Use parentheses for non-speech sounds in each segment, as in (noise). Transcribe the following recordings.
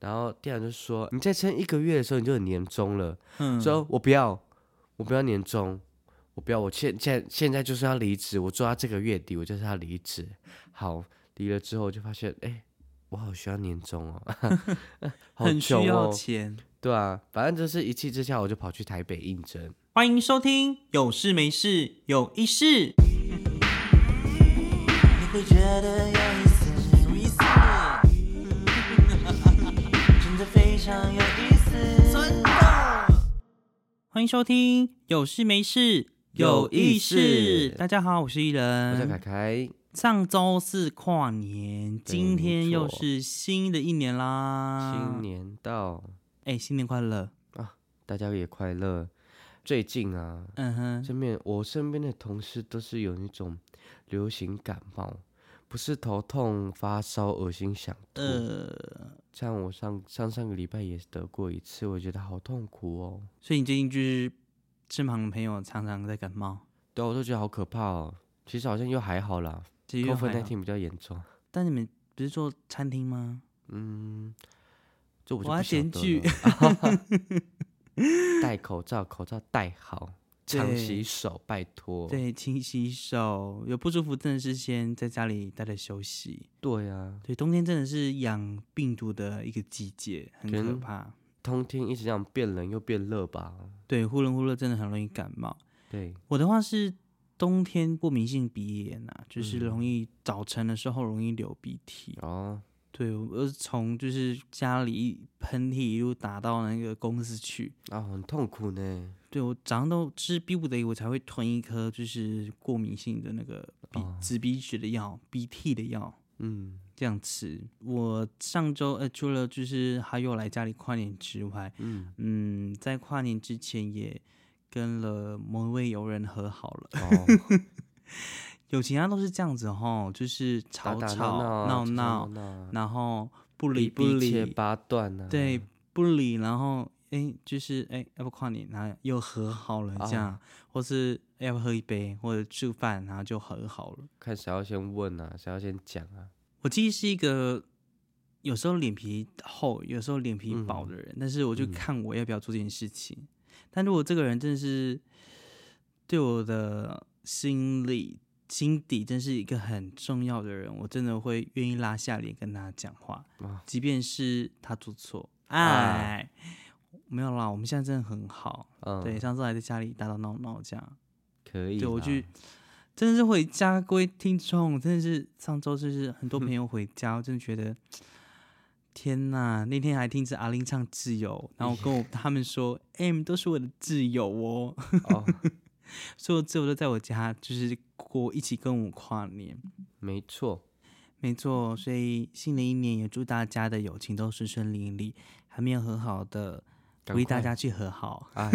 然后店长就说：“你再撑一个月的时候，你就有年终了。”嗯，说：“我不要，我不要年终，我不要，我现现现在就是要离职，我做到这个月底，我就是要离职。”好，离了之后就发现，哎，我好需要年终哦，(laughs) 好很需穷要哦，钱。对啊，反正就是一气之下，我就跑去台北应征。欢迎收听，有事没事有意事。你会觉得有意思，有非常有意思，真的。欢迎收听，有事没事有意意事大家好，我是艺我叫凯。凯，上周是跨年，今天又是新的一年啦。新，年到，哎，新年快乐啊！大家也快乐。最近啊，嗯哼，身边我身边的同事都是有那种流行感冒，不是头痛、发烧、恶心、想吐。呃，像我上上上个礼拜也得过一次，我觉得好痛苦哦。所以你最近就是身旁的朋友常常在感冒，对啊，我都觉得好可怕哦。其实好像又还好啦其实又，COVID 还好那天比较严重。但你们不是做餐厅吗？嗯，这我就我要不晓得检举了。(laughs) (laughs) 戴口罩，口罩戴好，常洗手，拜托。对，勤洗手，有不舒服真的是先在家里待着休息。对啊，对，冬天真的是养病毒的一个季节，很可怕。冬天一直这样变冷又变热吧？对，忽冷忽热真的很容易感冒。对，我的话是冬天过敏性鼻炎啊，就是嗯容易早晨的时候容易流鼻涕。哦，对，我是从就是家里一喷嚏一路打到那个公司去。啊，很痛苦呢。对我早上都吃逼不得已，我才会吞一颗就是过敏性的那个鼻哦止鼻血的药、鼻涕的药。嗯，这样吃。我上周呃，除了就是还有来家里跨年之外，嗯，嗯，在跨年之前也跟了某一位友人和好了。哦，(laughs) 友情啊都是这样子哈，就是吵吵闹闹然后不理不理，八段。对，不理，然后哎，就是哎，要不跨年，然后又和好了这样，啊或是哎要不喝一杯或者吃饭，然后就和好了。看谁要先问啊，谁要先讲啊。我其实是一个有时候脸皮厚，有时候脸皮嗯薄的人，但是我就看我要不要做这件事情。但如果这个人真的是对我的心里心底真是一个很重要的人，我真的会愿意拉下脸跟他讲话，啊即便是他做错。啊哎，没有啦，我们现在真的很好。嗯，对，，上次还在家里打打闹闹这样。可以。对我去，真的是回家，各位听众，真的是上周就是很多朋友回家，我真的觉得天呐，那天还听着阿玲唱《挚友》，然后跟我 (laughs) 他们说，哎、你们都是我的挚友哦，哦，所有挚友都在我家，就是过一起跟我跨年。没错，没错，所以新的一年也祝大家的友情都顺顺利利，还没有和好的，赶鼓励大家去和好。哎，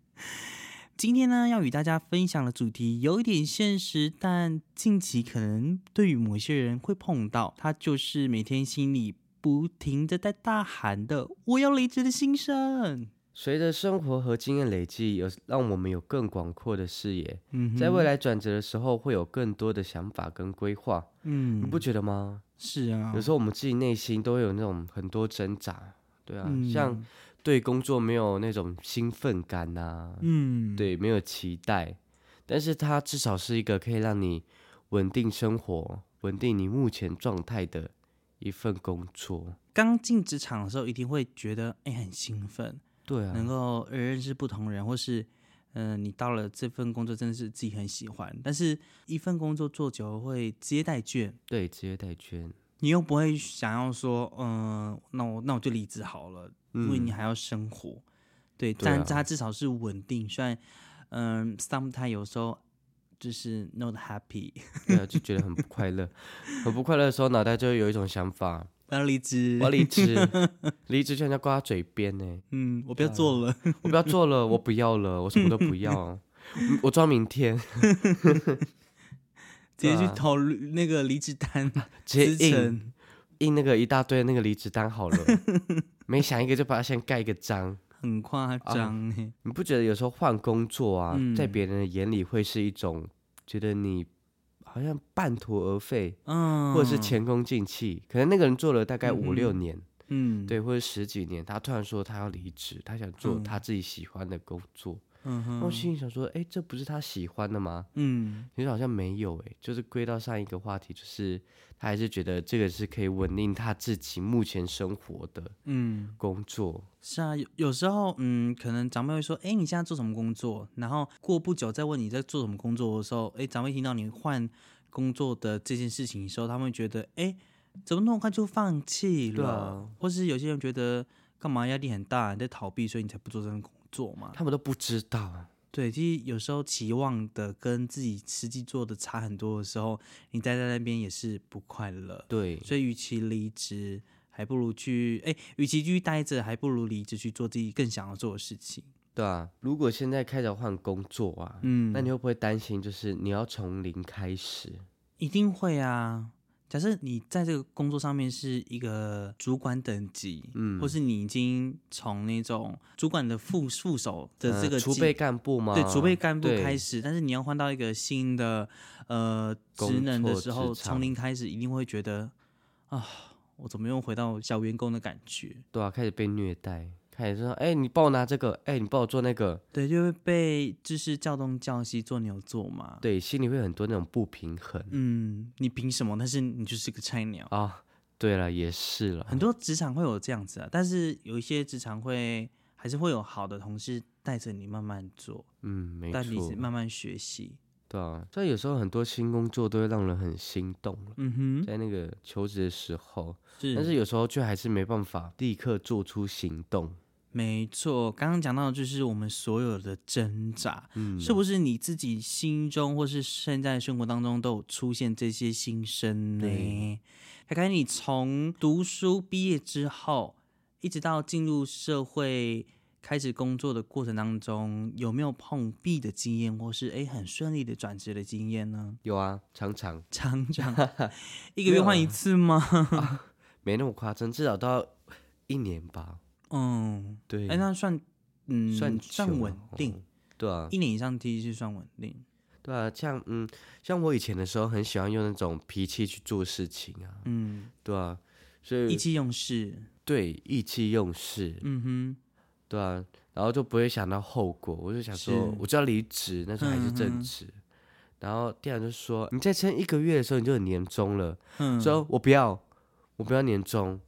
(laughs) 今天呢，要与大家分享的主题有一点现实，但近期可能对于某些人会碰到，他就是每天心里不停的在大喊的“我要离职”的心声。随着生活和经验累积，有让我们有更广阔的视野，嗯，在未来转折的时候，会有更多的想法跟规划，嗯。你不觉得吗？是啊，有时候我们自己内心都会有那种很多挣扎，对啊，嗯。像对工作没有那种兴奋感呐、嗯，对，没有期待，但是它至少是一个可以让你稳定生活、稳定你目前状态的一份工作。刚进职场的时候一定会觉得哎、很兴奋，对啊，能够呃认识不同人，或是嗯、呃你到了这份工作真的是自己很喜欢，但是一份工作做久了会职业怠倦。对，职业代捐，你又不会想要说，嗯、那我那我就离职好了，因为嗯你还要生活。对，对啊但它至少是稳定。虽然，嗯、s o m e t i m e 有时候就是 not happy，对啊，就觉得很不 (laughs) 快乐，很不快乐的时候，脑袋就会有一种想法，我要离职我要。离职，(laughs) 离职就人家挂在嘴边呢，嗯，我不要做了。我不要做了，(laughs) 我不要了，我什么都不要，嗯 (laughs) 我装明天，直接去投那个离职单，直接印印那个一大堆那个离职单好了，没想一个就把它先盖一个章。很夸张哎。你不觉得有时候换工作啊，嗯在别人的眼里会是一种觉得你好像半途而废，嗯，或者是前功尽弃？可能那个人做了大概五六年，嗯，，对，或者十几年，他突然说他要离职，他想做嗯。他自己喜欢的工作，嗯哼我哼，心里想说，哎，这不是他喜欢的吗？嗯其实好像没有哎，就是归到上一个话题，就是他还是觉得这个是可以稳定他自己目前生活的嗯，工作。是啊，有有时候，嗯，可能长辈会说，哎，你现在做什么工作？然后过不久再问你在做什么工作的时候，哎，长辈听到你换工作的这件事情的时候，他们会觉得，哎，怎么那么快就放弃了？对啊或是有些人觉得，干嘛压力很大，你在逃避，所以你才不做这份工作嘛？他们都不知道，对，其实有时候期望的跟自己实际做的差很多的时候，你待在那边也是不快乐。对，所以，与其离职，还不如去哎，与其继续待着，还不如离职去做自己更想要做的事情。对啊。如果现在开始换工作啊，嗯，那你会不会担心，就是你要从零开始？一定会啊。假设你在这个工作上面是一个主管等级，嗯或是你已经从那种主管的副副手的这个储备干部吗？对储备干部开始，但是你要换到一个新的呃职能的时候，从零开始，一定会觉得啊，我怎么又回到小员工的感觉？对啊，开始被虐待，开始说，哎，你帮我拿这个，哎，你帮我做那个，对，就会被就是叫东叫西，做牛做马。对，心里会很多那种不平衡嗯，你凭什么？但是你就是个菜鸟。啊。对了，也是了，很多职场会有这样子啊，但是有一些职场会还是会有好的同事带着你慢慢做，嗯，没带你错，慢慢学习。对啊，所以有时候很多新工作都会让人很心动，嗯哼，在那个求职的时候，是，但是有时候却还是没办法立刻做出行动。没错。刚刚讲到的就是我们所有的挣扎，嗯，是不是你自己心中或是现在生活当中都有出现这些心声呢对？凯凯，你从读书毕业之后，一直到进入社会开始工作的过程当中，有没有碰壁的经验，或是诶很顺利的转职的经验呢？有啊，常常 (laughs) 常常 (laughs) 一个月换一次吗？没那么夸张，至少都要一年吧。嗯，对，哎，那算嗯算算稳定哦，对啊，一年以上第一是算稳定。对啊，像嗯，像我以前的时候很喜欢用那种脾气去做事情啊，嗯，对啊，所以意气用事。对意气用事，嗯哼。对啊，然后就不会想到后果，我就想说，我就要离职，那时候还是正职。然后店长就说：“你再撑一个月的时候，你就有年终了。嗯，说我不要，我不要年终，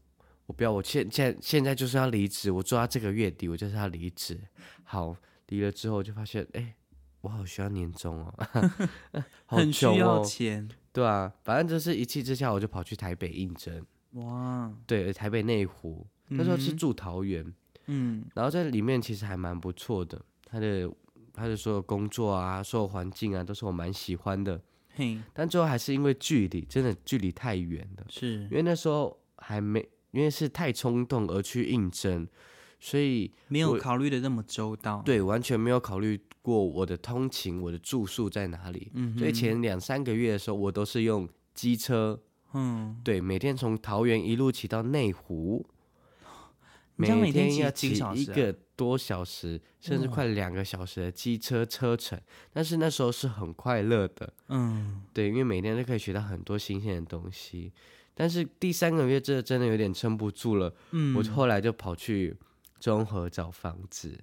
我不要，我现现现在就是要离职，我做到这个月底，我就是要离职。好，离了之后就发现，哎，我好需要年终哦，(laughs) (laughs) 好很需穷要哦，钱对啊，反正就是一气之下，我就跑去台北应征，哇。对，台北内湖，那时候是嗯住桃园，嗯然后在里面其实还蛮不错的，他的他的所有工作啊，所有环境啊，都是我蛮喜欢的，嘿但最后还是因为距离，真的距离太远了。是因为那时候还没，因为是太冲动而去应征，所以没有考虑的那么周到。对完全没有考虑过我的通勤、我的住宿在哪里。嗯，所以前两三个月的时候，我都是用机车，嗯，对，每天从桃园一路骑到内湖，每天要骑一个多小时，甚至快两个小时的机车车程。但是那时候是很快乐的，嗯对，因为每天都可以学到很多新鲜的东西。但是第三个月这真的有点撑不住了，嗯，我后来就跑去中和找房子，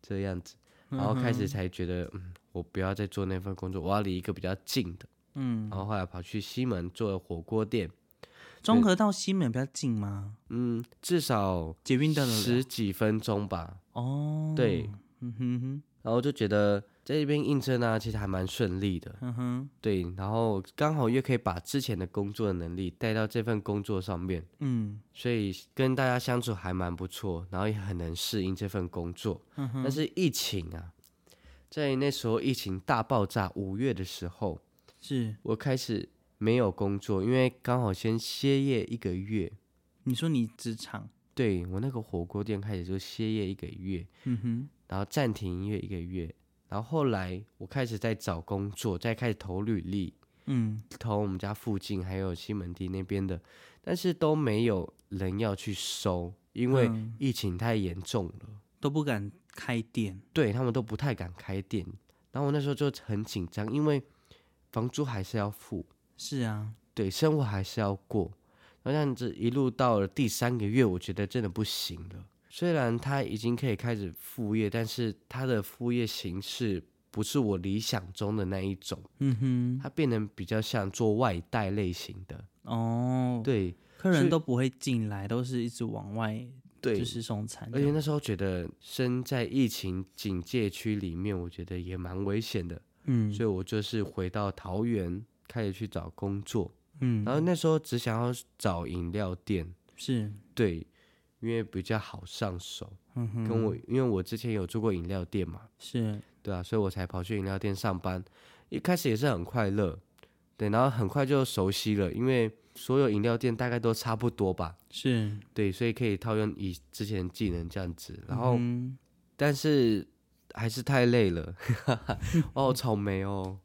这样子，然后开始才觉得，嗯，我不要再做那份工作，我要离一个比较近的。嗯，然后后来跑去西门做了火锅店，中和到西门比较近吗？嗯，至少十几分钟吧。哦，对，嗯哼哼，然后就觉得在这边应征啊，其实还蛮顺利的。嗯哼，对，然后刚好又可以把之前的工作的能力带到这份工作上面，嗯。所以跟大家相处还蛮不错，然后也很能适应这份工作。嗯哼，但是疫情啊，在那时候疫情大爆炸五月的时候，是。我开始没有工作，因为刚好先歇业一个月。你说你职场，对我那个火锅店开始就歇业一个月，嗯哼，然后暂停营业一个月，然后后来我开始在找工作，再开始投履历，嗯投我们家附近还有西门町那边的，但是都没有人要去收，因为嗯疫情太严重了，都不敢开店，对他们都不太敢开店。然后我那时候就很紧张，因为房租还是要付，是啊，对，生活还是要过。然后这样子一路到了第三个月，我觉得真的不行了。虽然他已经可以开始副业，但是他的副业形式不是我理想中的那一种，嗯哼，他变得比较像做外带类型的。哦，，对客人都不会进来，都是一直往外对，就是送餐，而且那时候觉得身在疫情警戒区里面，我觉得也蛮危险的，嗯所以我就是回到桃园开始去找工作。嗯，然后那时候只想要找饮料店，是，对，因为比较好上手。嗯哼，跟我因为我之前有做过饮料店嘛，是，对啊，所以我才跑去饮料店上班。一开始也是很快乐，对，然后很快就熟悉了，因为所有饮料店大概都差不多吧，是，对，所以可以套用以之前技能这样子。然后，嗯但是还是太累了，我 (laughs) 好草莓哦。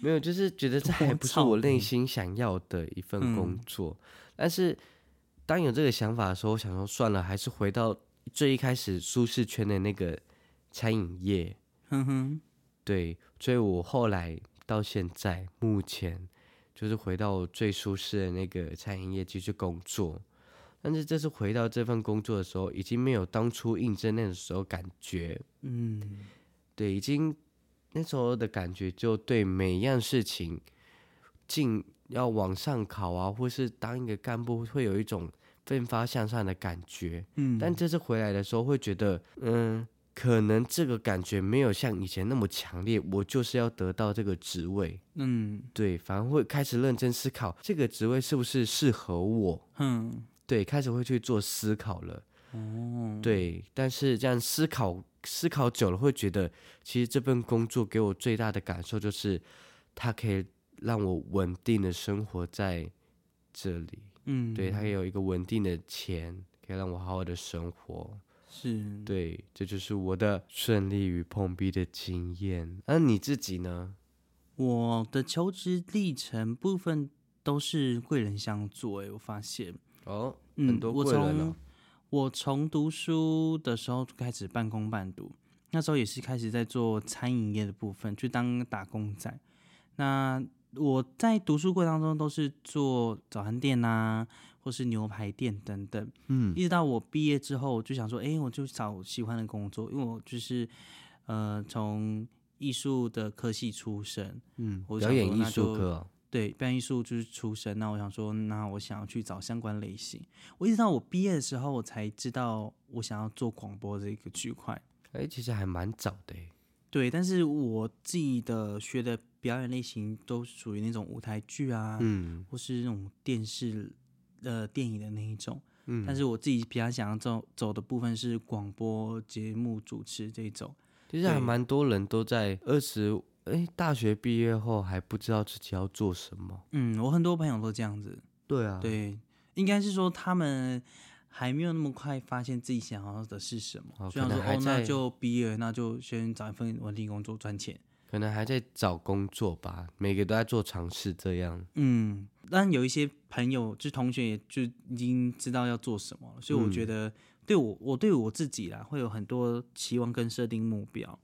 没有，就是觉得这还不是我内心想要的一份工嗯作。但是当有这个想法的时候，我想说算了，还是回到最一开始舒适圈的那个餐饮业。哼哼，对，所以我后来到现在目前就是回到最舒适的那个餐饮业继续工作。但是这次回到这份工作的时候，已经没有当初应征那个时候感觉，嗯，对，已经那时候的感觉就对每一样事情进要往上考啊，或是当一个干部，会有一种奋发向上的感觉。嗯，但这次回来的时候，会觉得，嗯，可能这个感觉没有像以前那么强烈。我就是要得到这个职位，嗯对，反而会开始认真思考这个职位是不是适合我。嗯，对，开始会去做思考了。哦，对，但是这样思考思考久了，会觉得其实这份工作给我最大的感受就是，它可以让我稳定的生活在这里。嗯，对，它可以有一个稳定的钱，可以让我好好的生活。是，对，这就是我的顺利与碰壁的经验。那你自己呢？我的求职历程部分都是贵人相助，哎，我发现，哦，嗯，很多我贵人从哦。我从读书的时候就开始半工半读，那时候也是开始在做餐饮业的部分，去当打工仔。那我在读书过程当中都是做早餐店呐、或是牛排店等等。嗯一直到我毕业之后，我就想说，哎、我就找喜欢的工作，因为我就是呃从艺术的科系出身，嗯，我想表演艺术课哦。对，表演艺术就是出身。那我想说，那我想要去找相关类型。我一直到我毕业的时候，我才知道我想要做广播这个区块。哎，其实还蛮早的诶。对，但是我自己的学的表演类型都属于那种舞台剧啊，嗯或是那种电视呃电影的那一种。嗯，但是我自己比较想要走走的部分是广播节目主持这一种。其实还对蛮多人都在二十哎大学毕业后还不知道自己要做什么。嗯，我很多朋友都这样子。对啊，对，应该是说他们还没有那么快发现自己想要的是什么，哦就想说哦，那就毕业，那就先找一份稳定工作赚钱。可能还在找工作吧，每个都在做尝试这样。嗯，但有一些朋友，就是同学，也就已经知道要做什么了，所以我觉嗯得对我，我对我自己啦，会有很多期望跟设定目标。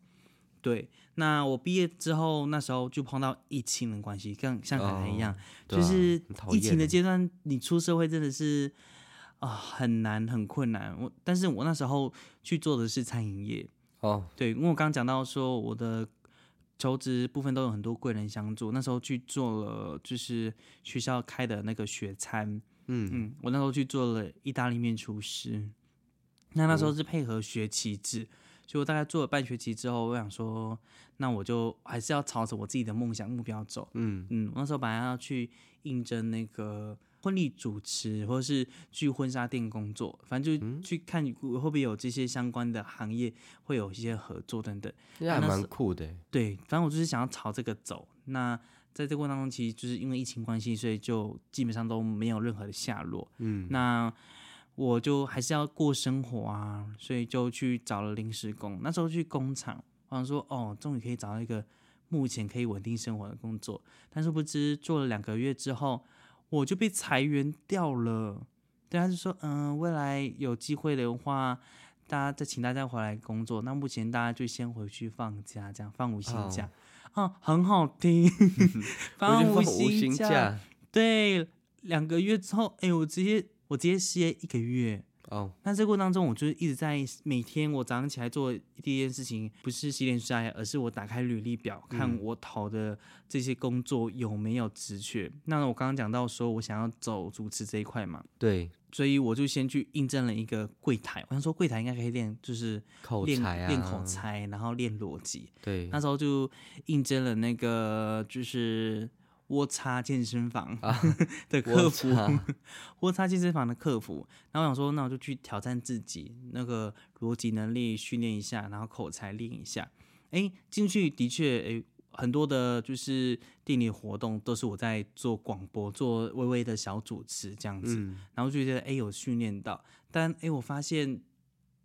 对，那我毕业之后，那时候就碰到疫情的关系，像像凯凯一样，就是疫情的阶段，你出社会真的是啊、很难很困难。我但是我那时候去做的是餐饮业，哦，对，因为我刚刚讲到说我的求职部分都有很多贵人相助，那时候去做了就是学校开的那个学餐，嗯。嗯，我那时候去做了意大利面厨师，那那时候是配合学期制，所以我大概做了半学期之后，我想说，那我就还是要朝着我自己的梦想目标走，嗯。嗯，我那时候本来要去应征那个婚礼主持，或者是去婚纱店工作，反正就去看会不会有这些相关的行业会有一些合作等等。这还蛮酷的欸。对，反正我就是想要朝这个走。那在这个过程当中，其实就是因为疫情关系，所以就基本上都没有任何的下落。嗯，那我就还是要过生活啊，所以就去找了临时工。那时候去工厂，我想说，哦，终于可以找到一个目前可以稳定生活的工作。但是不知做了两个月之后，我就被裁员掉了。对，他就说，嗯、未来有机会的话，大家再请大家回来工作。那目前大家就先回去放假，这样放无薪哦假。啊，很好听，(laughs) 放五星假，假，对，两个月之后，哎，我直接我直接歇一个月。哦，那这过程当中，我就是一直在每天我早上起来做第一件事情，不是洗脸刷牙，而是我打开履历表，看我投的这些工作有没有职缺。那我刚刚讲到说我想要走主持这一块嘛，对，所以我就先去应征了一个柜台。我想说柜台应该可以练，就是口才啊，练口，才，然后练逻辑。对那时候就应征了那个就是窝叉健身房 (laughs) 的客服，窝叉健身房的客服。然后我想说，那我就去挑战自己，那个逻辑能力训练一下，然后口才练一下。哎，进去的确，哎，很多的就是店里活动都是我在做广播，做微微的小主持这样子。嗯，然后就觉得哎有训练到，但哎我发现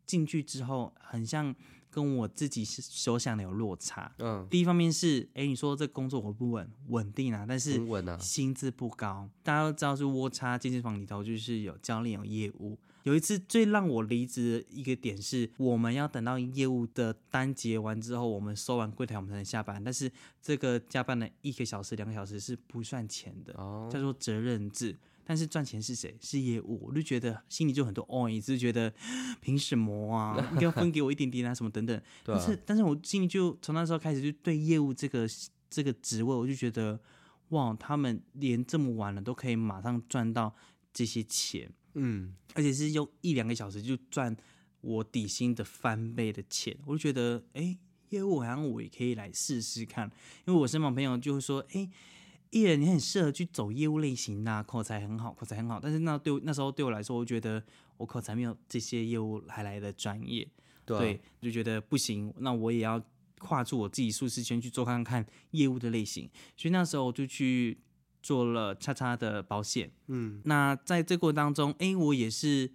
进去之后很像跟我自己所想的有落差。嗯，第一方面是哎你说这工作稳不稳？稳定啊，但是很稳啊，薪资不高。大家都知道是窝叉健身房里头就是有教练有业务。有一次最让我离职的一个点是，我们要等到业务的单结完之后，我们收完柜台我们才能下班，但是这个加班的一个小时、两个小时是不算钱的。哦，叫做责任制。但是赚钱是谁？是业务，我就觉得心里就很多哦，一直觉得凭什么啊？(laughs) 应该分给我一点点啊，什么等等。但是，，但是我心里就从那时候开始就对业务这个这个职位，我就觉得哇，他们连这么晚了都可以马上赚到这些钱，嗯，而且是用一两个小时就赚我底薪的翻倍的钱，我就觉得哎，业务好像我也可以来试试看，因为我身旁朋友就会说，哎。艺人，你很适合去走业务类型呐啊、口才很好，口才很好。但是那对那时候对我来说，我觉得我口才没有这些业务还来的专业。对啊对，就觉得不行，那我也要跨出我自己舒适圈去做看看业务的类型。所以那时候我就去做了叉叉的保险。嗯，那在这过程当中，哎，我也是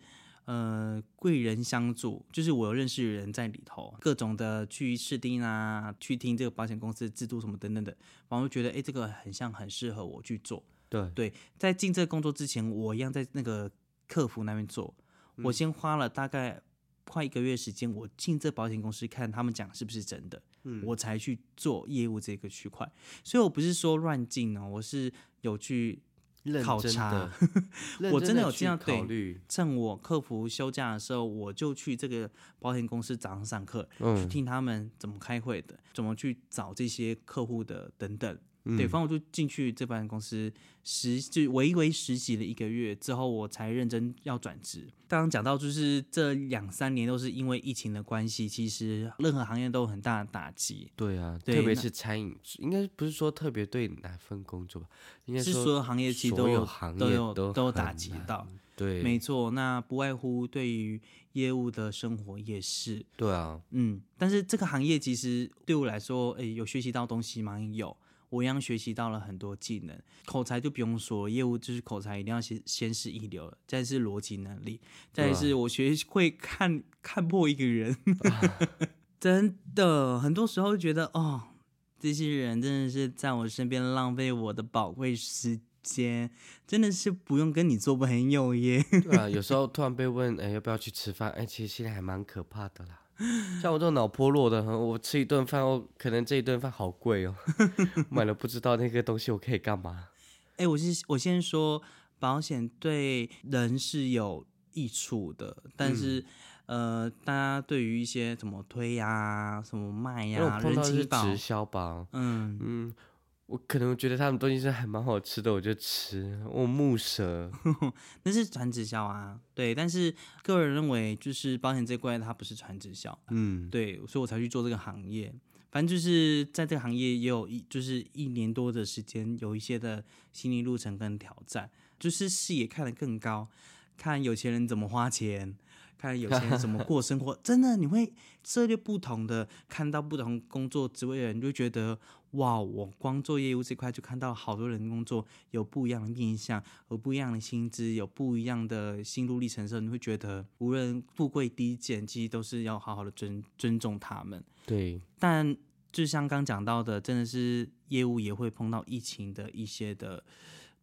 呃贵人相助，就是我有认识的人在里头，各种的去试听啊，去听这个保险公司的制度什么等等的，然后觉得诶，这个很像很适合我去做。对，对，在进这个工作之前，我一样在那个客服那边做。我先花了大概快一个月时间，我进这保险公司看他们讲是不是真的，嗯我才去做业务这个区块。所以我不是说乱进哦，我是有去考察 (laughs) 我真的有这样对考虑，趁我客服休假的时候，我就去这个保险公司早上上课，去嗯，听他们怎么开会的，怎么去找这些客户的等等。对，嗯反正我就进去这办公司实就微微实习了一个月之后，我才认真要转职。刚刚讲到，就是这两三年都是因为疫情的关系，其实任何行业都有很大的打击，对啊，对特别是餐饮，应该不是说特别对哪份工作吧，应该是所有行业其实都有有行业都有都有打击到。对，没错，那不外乎对于业务的生活也是，对啊，嗯，但是这个行业其实对我来说，诶，有学习到东西吗？有，我一样学习到了很多技能。口才就不用说，业务就是口才一定要先先是一流的，再是逻辑能力，再是我学会看 (laughs) 看破一个人。(laughs) 真的，很多时候觉得哦，这些人真的是在我身边浪费我的宝贵时间，真的是不用跟你做朋友耶。(laughs) 对啊，有时候突然被问，哎，要不要去吃饭？哎，其实现在还蛮可怕的啦。(laughs) 像我这种脑波弱的，我吃一顿饭，我可能这一顿饭好贵哦，(laughs) 买了不知道那个东西我可以干嘛。哎、我是我先说，保险对人是有益处的，但是、呃，大家对于一些什么推呀、什么卖呀、人情保，直销吧，嗯，嗯，我可能觉得他们东西是还蛮好吃的，我就吃。我木蛇，(laughs) 那是传直销啊，对。但是个人认为，就是保险这块它不是传直销，嗯，对，所以我才去做这个行业。反正就是在这个行业也有一就是一年多的时间，有一些的心理路程跟挑战，就是视野看得更高，看有钱人怎么花钱，看有钱人怎么过生活。(laughs) 真的，你会涉猎不同的，看到不同工作职位的人，你就觉得哇，我光做业务这块就看到好多人工作有不一样的面向，有不一样的薪资，有不一样的心路历程的时候，你会觉得无论富贵低贱，其实都是要好好的尊尊重他们。对，但就像刚讲到的，真的是业务也会碰到疫情的一些的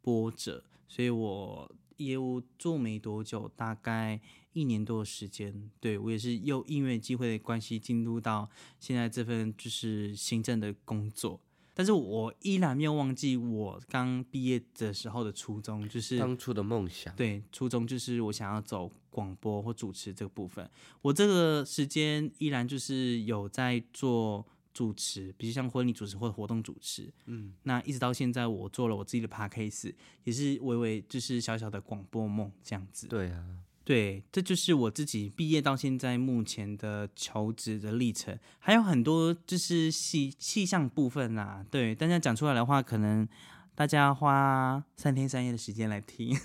波折，所以我业务做没多久，大概一年多的时间，对我也是又因为机会的关系进入到现在这份就是行政的工作。但是我依然没有忘记我刚毕业的时候的初衷，就是当初的梦想，对，初衷就是我想要走广播或主持这个部分。我这个时间依然就是有在做主持，比如像婚礼主持或者活动主持。嗯，那一直到现在，我做了我自己的 podcast，也是微微就是小小的广播梦这样子。对啊，对，这就是我自己毕业到现在目前的求职的历程，还有很多就是细细项部分啦。对，大家讲出来的话，可能大家花三天三夜的时间来听。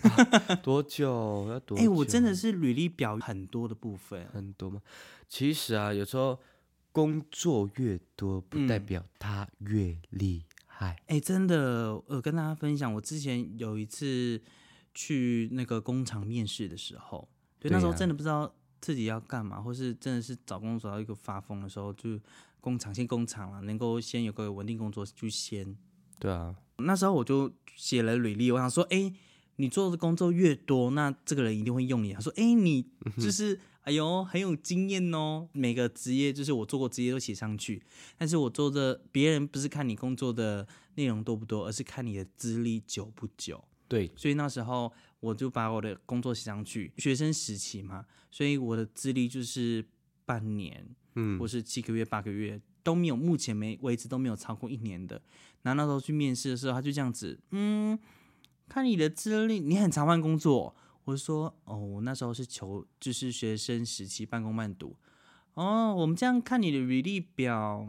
多久要多哎、我真的是履历表很多的部分。很多吗？其实啊，有时候工作越多，不代嗯表他越厉害。哎、真的，我跟大家分享，我之前有一次去那个工厂面试的时候，对，那时候真的不知道自己要干嘛，或是真的是找工作找到一个发疯的时候，就工厂先工厂了，能够先有个稳定工作就先。对啊，那时候我就写了履历，我想说，哎、你做的工作越多，那这个人一定会用你。他说，哎、你就是，哎呦，很有经验哦。每个职业就是我做过职业都写上去，但是我做的别人不是看你工作的内容多不多，而是看你的资历久不久。对，所以那时候我就把我的工作写上去，学生时期嘛，所以我的资历就是半年，嗯或是七个月、八个月都没有，目前没为止都没有超过一年的。然后那时候去面试的时候，他就这样子，嗯，看你的资历，你很常换工作。我就说，哦，我那时候是求就是学生时期半工半读。哦，我们这样看你的履历表，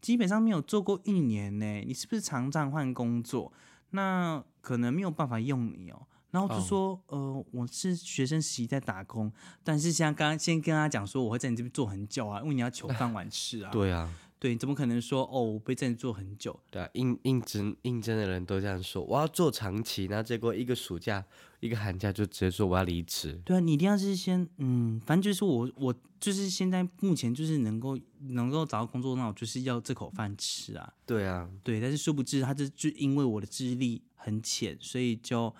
基本上没有做过一年呢，你是不是常常换工作？那可能没有办法用你哦。然后我就哦说，呃，我是学生时期在打工，但是像刚刚先跟他讲说，我会在你这边做很久啊，因为你要求饭碗吃啊。对啊，对，你怎么可能说哦，我被这里做很久？对啊，应应征应征的人都这样说，我要做长期，然后结果一个暑假、一个寒假就直接说我要离职。对啊，你一定要是先，嗯，反正就是我，我就是现在目前就是能够能够找到工作，那我就是要这口饭吃啊。对啊，对，但是殊不知他这就因为我的资历很浅，所以就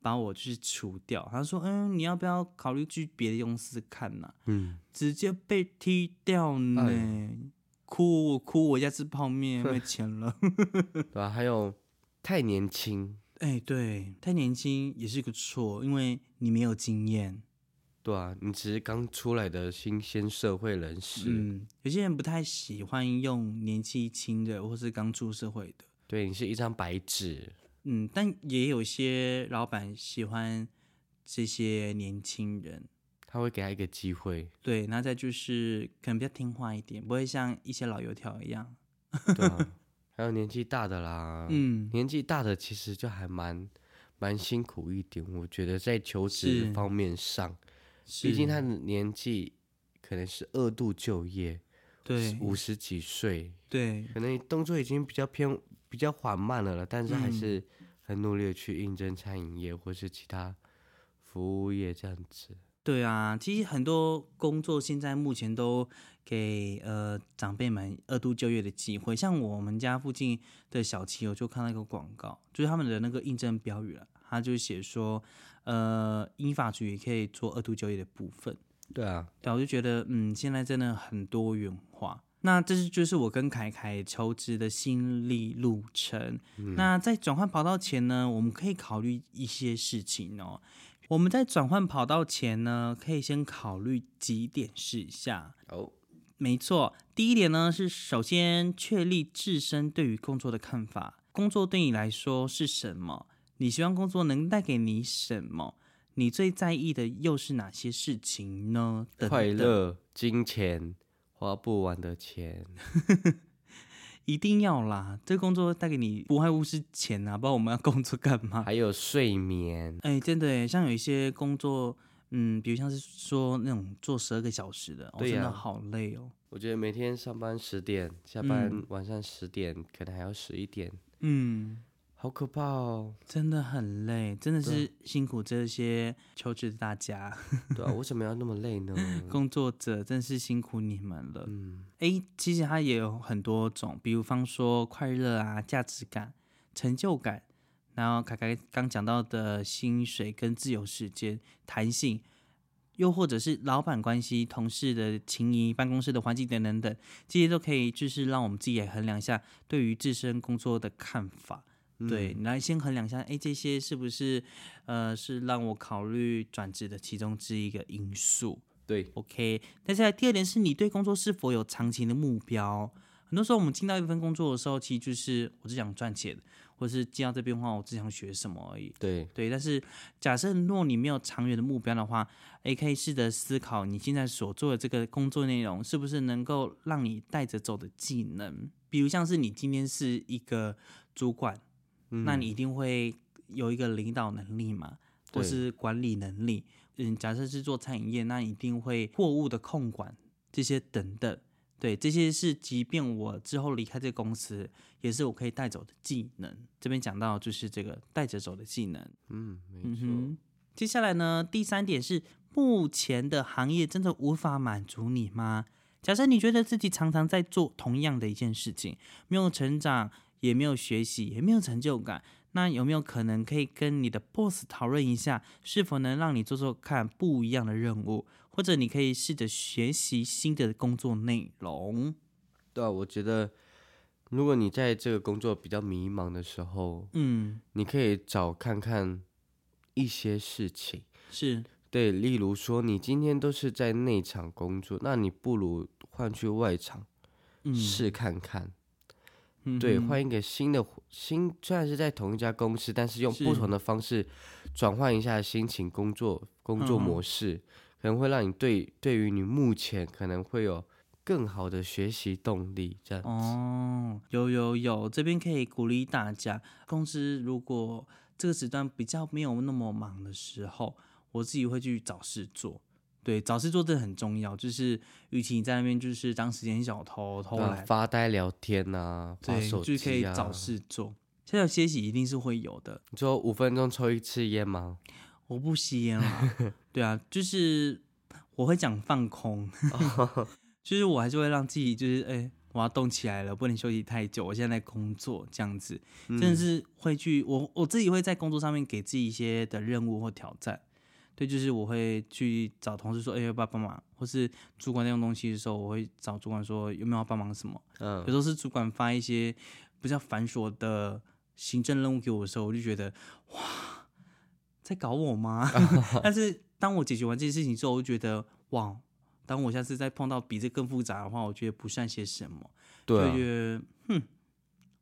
把我就是除掉。他说，嗯，你要不要考虑去别的公司看呐、嗯，直接被踢掉呢。哎哭我哭，我家吃泡面没钱了。(laughs) 对吧、还有太年轻，哎，对，太年轻也是个错，因为你没有经验。对啊，你只是刚出来的新鲜社会人士，嗯，有些人不太喜欢用年纪轻的，或是刚出社会的。对你是一张白纸，嗯，但也有些老板喜欢这些年轻人。他会给他一个机会，对，然后再就是可能比较听话一点，不会像一些老油条一样。对啊，(laughs) 还有年纪大的啦，嗯，年纪大的其实就还蛮蛮辛苦一点，我觉得在求职方面上，毕竟他的年纪可能是二度就业，对五十几岁，对可能动作已经比较偏比较缓慢了了，但是还嗯是很努力的去应征餐饮业或是其他服务业这样子。对啊，其实很多工作现在目前都给呃长辈们二度就业的机会，像我们家附近的小七，我就看到一个广告，就是他们的那个应征标语了，他就写说，呃，英法局也可以做二度就业的部分。对啊，对啊，我就觉得，嗯，现在真的很多元化。那这是就是我跟凯凯求职的心历路程。那在转换跑道前呢，我们可以考虑一些事情哦。我们在转换跑道前呢，可以先考虑几点事项。哦，没错，第一点呢是首先确立自身对于工作的看法。工作对你来说是什么？你希望工作能带给你什么？你最在意的又是哪些事情呢？等等快乐、金钱、花不完的钱，(laughs) 一定要啦！这工作带给你不外乎是钱啊，不知道我们要工作干嘛？还有睡眠。哎、真的耶，像有一些工作，嗯，比如像是说那种做十二个小时的，哦，对呀真的好累哦。我觉得每天上班十点，下班晚上十点，可能还要十一点，嗯，好可怕哦。真的很累，真的是辛苦这些求职的大家，(laughs) 对啊，为什么要那么累呢？工作者真是辛苦你们了。嗯，哎、其实它也有很多种，比如方说快乐啊、价值感、成就感，然后凯凯刚讲到的薪水跟自由时间、弹性，又或者是老板关系、同事的情谊、办公室的环境等等等，这些都可以就是让我们自己也衡量一下对于自身工作的看法。对，你来先衡量一下，哎，这些是不是呃是让我考虑转职的其中之一个因素对，？OK，接下来第二点是你对工作是否有长期的目标。很多时候我们进到一份工作的时候，其实就是我只想赚钱，或是进到这边的话，我只想学什么而已。对，对，但是假设若你没有长远的目标的话，也可以试着思考你现在所做的这个工作内容是不是能够让你带着走的技能。比如像是你今天是一个主管，那你一定会有一个领导能力嘛，或是管理能力。嗯，假设是做餐饮业，那一定会货物的控管这些等等。对，这些是即便我之后离开这个公司，也是我可以带走的技能。这边讲到就是这个带着走的技能。嗯，没错，接下来呢，第三点是目前的行业真的无法满足你吗？假设你觉得自己常常在做同样的一件事情，没有成长，也没有学习，也没有成就感，那有没有可能可以跟你的 boss 讨论一下，是否能让你做做看不一样的任务，或者你可以试着学习新的工作内容？对啊，我觉得如果你在这个工作比较迷茫的时候，嗯，你可以找看看一些事情。是，对，例如说你今天都是在内场工作，那你不如换去外场嗯，试看看。嗯对，哼换一个新的新，虽然是在同一家公司，但是用不同的方式转换一下心情、工作工作模式，可能会让你对对于你目前可能会有更好的学习动力。这样子，哦，有有有，这边可以鼓励大家，公司如果这个时段比较没有那么忙的时候，我自己会去找事做。对，找事做真的很重要，就是与其你在那边就是当时间小偷偷对啊懒，发呆聊天呐、啊，对，手就可以。找事做。现在歇息一定是会有的，你说五分钟抽一次烟吗？(laughs) 我不吸烟啦。对啊，就是我会讲放空，(laughs) (laughs) 就是我还是会让自己就是哎、我要动起来了，不能休息太久。我现在在工作这样子，真的是会去我我自己会在工作上面给自己一些的任务或挑战。对，就是我会去找同事说，哎、要不要帮忙？或是主管在用东西的时候，我会找主管说有没有要帮忙什么。有嗯时，候是主管发一些比较繁琐的行政任务给我的时候，我就觉得哇，在搞我吗？(laughs) 但是当我解决完这件事情之后，我就觉得哇，当我下次再碰到比这更复杂的话，我觉得不算些什么，对啊觉得哼，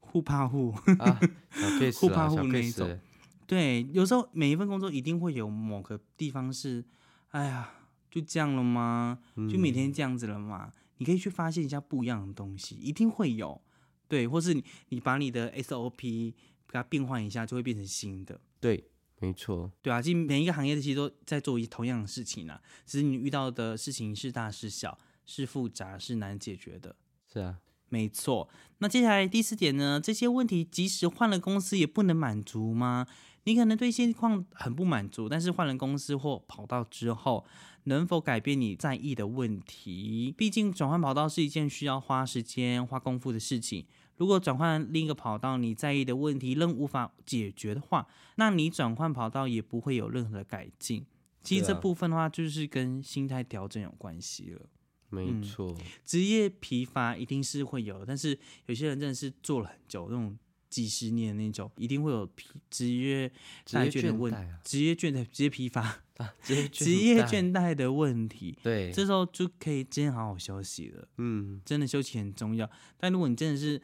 互怕互。啊，小 case 互怕啊，小互那种对，有时候每一份工作一定会有某个地方是，哎呀，就这样了吗？就每天这样子了吗？你可以去发现一下不一样的东西，一定会有。对，或是你你把你的 SOP 给它变换一下，就会变成新的。对，没错，对啊，其实每一个行业的其实都在做一同样的事情啊，只是你遇到的事情是大是小，是复杂是难解决的。是啊，没错，那接下来第四点呢？这些问题即使换了公司也不能满足吗？你可能对现况很不满足，但是换了公司或跑道之后，能否改变你在意的问题？毕竟转换跑道是一件需要花时间、花功夫的事情。如果转换另一个跑道，你在意的问题仍无法解决的话，那你转换跑道也不会有任何的改进。其实这部分的话，就是跟心态调整有关系了。没嗯错，职业疲乏一定是会有的，但是有些人真的是做了很久，那种几十年那种，一定会有疲职业职业的问职业倦怠、职业疲乏、啊，职业职业，倦怠的问题。对，这时候就可以真的好好休息了，嗯，真的休息很重要。但如果你真的是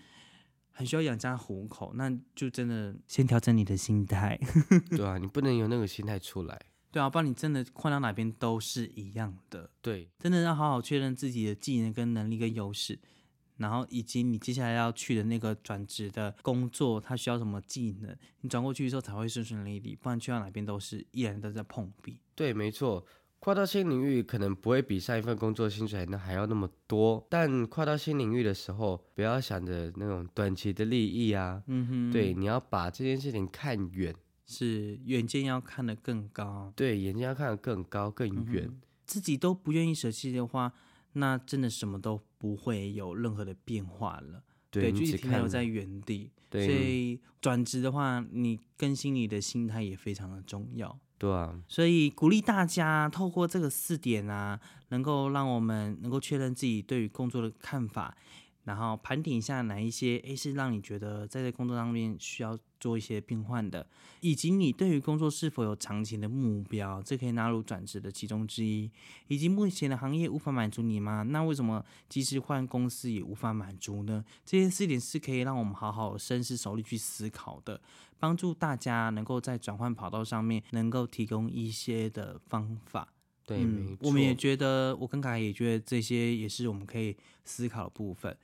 很需要养家糊口，那就真的先调整你的心态。(laughs) 对啊，你不能有那个心态出来，对啊，不然你真的换到哪边都是一样的。对，真的要好好确认自己的技能跟能力跟优势，然后以及你接下来要去的那个转职的工作，它需要什么技能，你转过去之后才会顺顺利利，不然去到哪边都是依然都在碰壁。对，没错。跨到新领域可能不会比上一份工作薪水那还要那么多，但跨到新领域的时候，不要想着那种短期的利益啊，嗯哼，对，，你要把这件事情看远，是远见要看得更高，对，眼睛要看得更高更远，自己都不愿意舍弃的话，那真的什么都不会有任何的变化了。对，就一直你只看停留在原地。对所以转职的话，你更新你的心态也非常的重要。对啊，所以鼓励大家透过这个四点啊，能够让我们能够确认自己对于工作的看法，然后盘点一下哪一些诶是让你觉得在这工作上面需要做一些变换的，以及你对于工作是否有长期的目标，这可以纳入转职的其中之一。以及目前的行业无法满足你吗？那为什么即使换公司也无法满足呢？这些四点是可以让我们好好深思熟虑去思考的。帮助大家能够在转换跑道上面能够提供一些的方法。对，嗯我们也觉得，我跟凯也觉得这些也是我们可以思考的部分。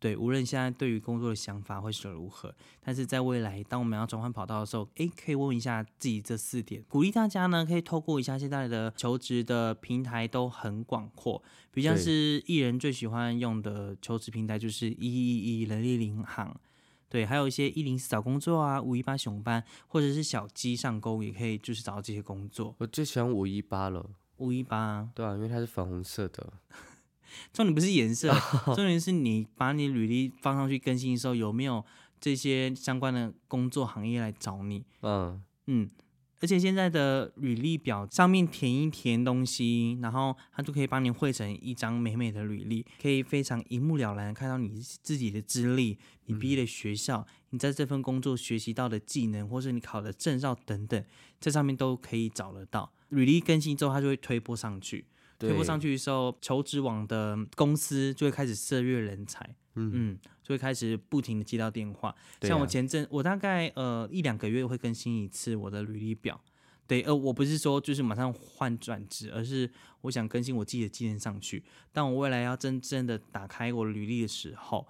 对，无论现在对于工作的想法会是如何，但是在未来，当我们要转换跑道的时候，诶，可以问一下自己这四点，鼓励大家呢，可以透过一下现在的求职的平台都很广阔，比如像是艺人最喜欢用的求职平台就是一一一人力银行，对，还有一些一零四找工作啊，五一八熊班，或者是小鸡上工，也可以就是找到这些工作。我最喜欢五一八了，五一八，对啊，因为它是粉红色的，重点不是颜色，重点是你把你履历放上去更新的时候，有没有这些相关的工作行业来找你？嗯，嗯，而且现在的履历表上面填一填东西，然后它就可以帮你汇成一张美美的履历，可以非常一目了然看到你自己的资历、你毕业的学校、你在这份工作学习到的技能，或是你考的证照等等，在上面都可以找得到。履历更新之后，它就会推播上去。推播上去的时候，求职网的公司就会开始涉猎人才，嗯嗯，就会开始不停的接到电话。啊像我前阵，我大概呃一两个月会更新一次我的履历表。对，呃，我不是说就是马上换转职，而是我想更新我自己的技能上去。当我未来要真正的打开我的履历的时候，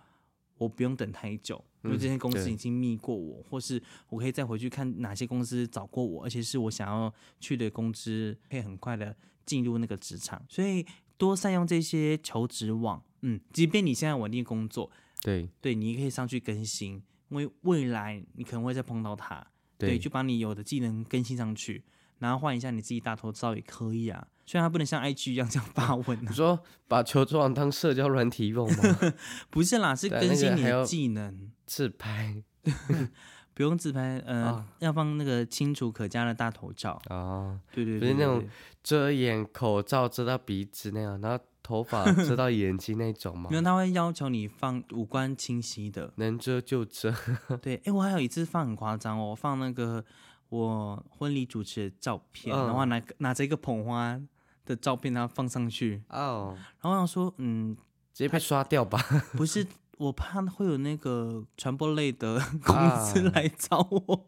我不用等太久，因为嗯这些公司已经密过我，或是我可以再回去看哪些公司找过我，而且是我想要去的公司，可以很快的进入那个职场。所以多善用这些求职网，嗯，即便你现在稳定工作，对对你可以上去更新，因为未来你可能会再碰到它，对，对就把你有的技能更新上去，然后换一下你自己大头照也可以啊。虽然它不能像 IG 一样这样发文啊，你说把求职网当社交软体用吗？(laughs) 不是啦，是更新你的技能。自拍 (laughs) 不用自拍，呃，啊要放那个清楚可加的大头照。哦，对对对对不是那种遮眼口罩遮到鼻子那样，然后头发遮到眼睛那种吗 (laughs) 没？有，他会要求你放五官清晰的。能遮就遮，(laughs) 对，哎，我还有一次放很夸张哦，我放那个我婚礼主持的照片，嗯然后拿拿着一个捧花的照片，然后放上去，哦，然后我想说，嗯，直接被刷掉吧。不是，我怕会有那个传播类的 (laughs) 公司啊来找我，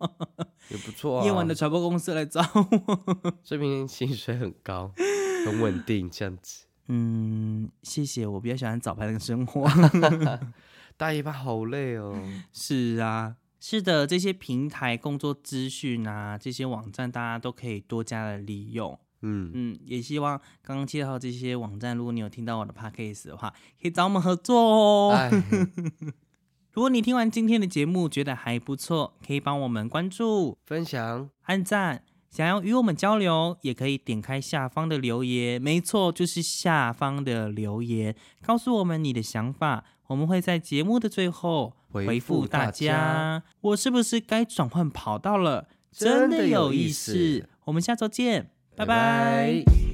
也不错啊。夜晚的传播公司来找我。(laughs) 这边薪水很高，很稳定，这样子。(laughs) 嗯，谢谢，我比较喜欢早班的生活。大夜班好累哦。是啊，是的，这些平台工作资讯啊，这些网站大家都可以多加的利用。嗯，嗯，也希望刚刚介绍这些网站，如果你有听到我的 podcast 的话，可以找我们合作哦。哎，(laughs) 如果你听完今天的节目觉得还不错，可以帮我们关注、分享按赞。想要与我们交流，也可以点开下方的留言，没错，就是下方的留言，告诉我们你的想法，我们会在节目的最后回回复大家家。我是不是该转换跑道了？真的有有意思。我们下周见，拜拜。